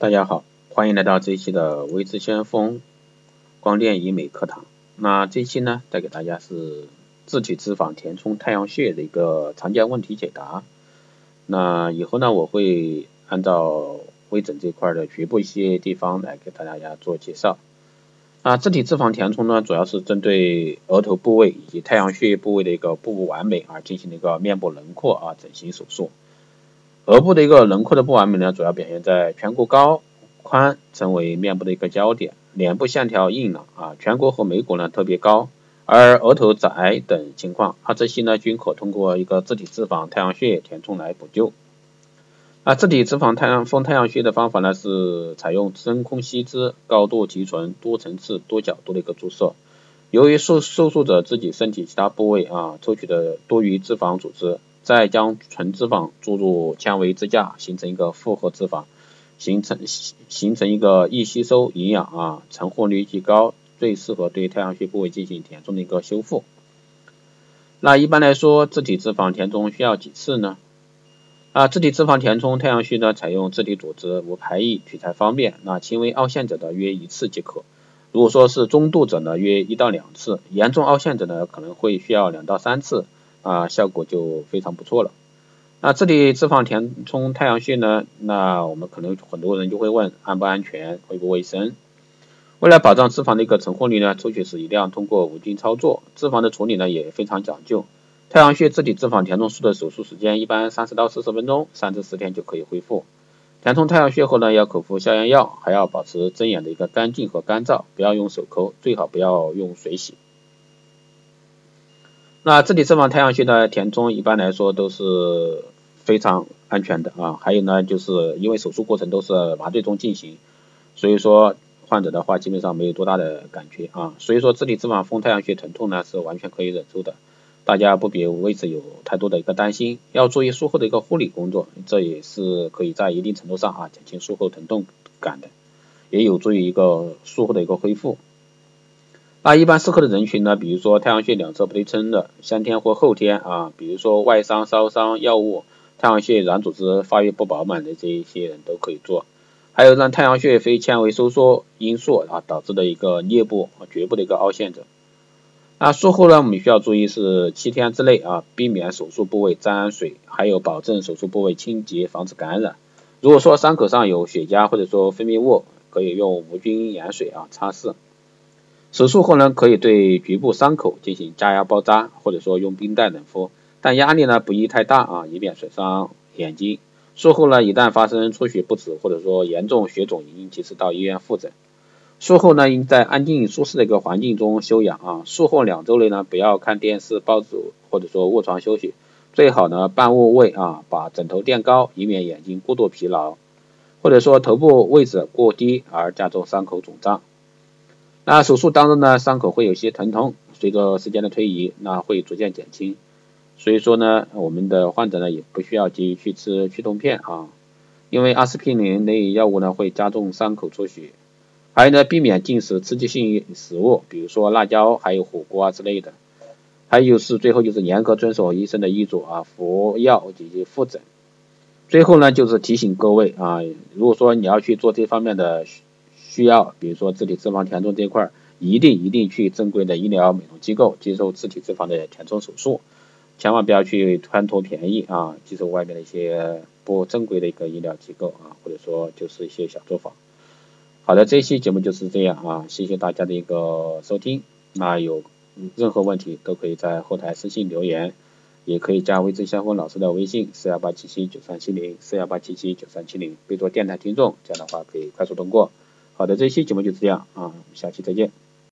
大家好，欢迎来到这一期的微智先锋光电医美课堂。那这一期呢，带给大家是自体脂肪填充太阳穴的一个常见问题解答。那以后呢，我会按照微整这块的局部一些地方来给大家做介绍。啊，自体脂肪填充呢，主要是针对额头部位以及太阳穴部位的一个不完美而进行的一个面部轮廓啊整形手术。额部的一个轮廓的不完美呢，主要表现在颧骨高、宽成为面部的一个焦点，脸部线条硬朗啊，颧骨和眉骨呢特别高，而额头窄等情况，啊这些呢均可通过一个自体脂肪太阳穴填充来补救。啊，自体脂肪太阳丰太阳穴的方法呢是采用真空吸脂、高度提纯、多层次、多角度的一个注射。由于受受术者自己身体其他部位啊抽取的多余脂肪组织。再将纯脂肪注入纤维支架，形成一个复合脂肪，形成形成一个易吸收、营养啊，成活率极高，最适合对太阳穴部位进行填充的一个修复。那一般来说，自体脂肪填充需要几次呢？啊，自体脂肪填充太阳穴呢，采用自体组织无排异，取材方便。那轻微凹陷者的约一次即可。如果说是中度者呢，约一到两次；严重凹陷者呢，可能会需要两到三次。啊，效果就非常不错了。那这里脂肪填充太阳穴呢？那我们可能很多人就会问，安不安全，卫不卫生？为了保障脂肪的一个成活率呢，抽取时一定要通过无菌操作，脂肪的处理呢也非常讲究。太阳穴自体脂肪填充术的手术时间一般三十到四十分钟，三至四天就可以恢复。填充太阳穴后呢，要口服消炎药，还要保持针眼的一个干净和干燥，不要用手抠，最好不要用水洗。那自体脂肪太阳穴的填充一般来说都是非常安全的啊，还有呢，就是因为手术过程都是麻醉中进行，所以说患者的话基本上没有多大的感觉啊，所以说自体脂肪丰太阳穴疼痛呢是完全可以忍受的，大家不必为此有太多的一个担心，要注意术后的一个护理工作，这也是可以在一定程度上啊减轻术后疼痛感的，也有助于一个术后的一个恢复。那一般适合的人群呢，比如说太阳穴两侧不对称的，先天或后天啊，比如说外伤、烧伤、药物、太阳穴软组织发育不饱满的这一些人都可以做。还有让太阳穴非纤维收缩因素啊导致的一个颞部和局部的一个凹陷者。那术后呢，我们需要注意是七天之内啊，避免手术部位沾水，还有保证手术部位清洁，防止感染。如果说伤口上有血痂或者说分泌物，可以用无菌盐水啊擦拭。手术后呢，可以对局部伤口进行加压包扎，或者说用冰袋冷敷，但压力呢不宜太大啊，以免损伤眼睛。术后呢，一旦发生出血不止，或者说严重血肿，应及时到医院复诊。术后呢，应在安静舒适的一个环境中休养啊。术后两周内呢，不要看电视、报纸或者说卧床休息，最好呢半卧位啊，把枕头垫高，以免眼睛过度疲劳，或者说头部位置过低而加重伤口肿胀。那手术当中呢，伤口会有些疼痛，随着时间的推移，那会逐渐减轻。所以说呢，我们的患者呢也不需要急于去吃去痛片啊，因为阿司匹林类药物呢会加重伤口出血。还有呢，避免进食刺激性食物，比如说辣椒，还有火锅啊之类的。还有是最后就是严格遵守医生的医嘱啊，服药以及复诊。最后呢，就是提醒各位啊，如果说你要去做这方面的。需要，比如说自体脂肪填充这一块，一定一定去正规的医疗美容机构接受自体脂肪的填充手术，千万不要去贪图便宜啊，接受外面的一些不正规的一个医疗机构啊，或者说就是一些小作坊。好的，这期节目就是这样啊，谢谢大家的一个收听，那有任何问题都可以在后台私信留言，也可以加微之相锋老师的微信四幺八七七九三七零四幺八七七九三七零，备注电台听众，这样的话可以快速通过。好的，这期节目就这样啊，下期再见。